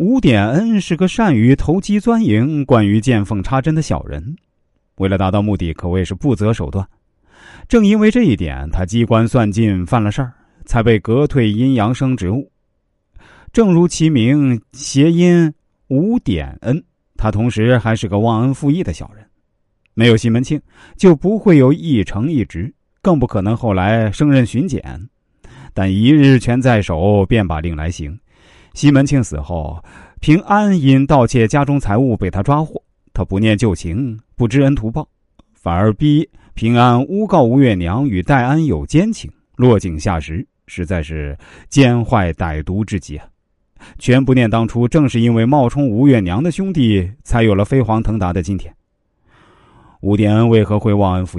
吴典恩是个善于投机钻营、惯于见缝插针的小人，为了达到目的，可谓是不择手段。正因为这一点，他机关算尽，犯了事儿，才被革退阴阳生职务。正如其名，谐音吴典恩，他同时还是个忘恩负义的小人。没有西门庆，就不会有一城一职，更不可能后来升任巡检。但一日权在手，便把令来行。西门庆死后，平安因盗窃家中财物被他抓获，他不念旧情，不知恩图报，反而逼平安诬告吴月娘与戴安有奸情，落井下石，实在是奸坏歹毒之极啊！全不念当初正是因为冒充吴月娘的兄弟，才有了飞黄腾达的今天。吴殿恩为何会忘恩负义？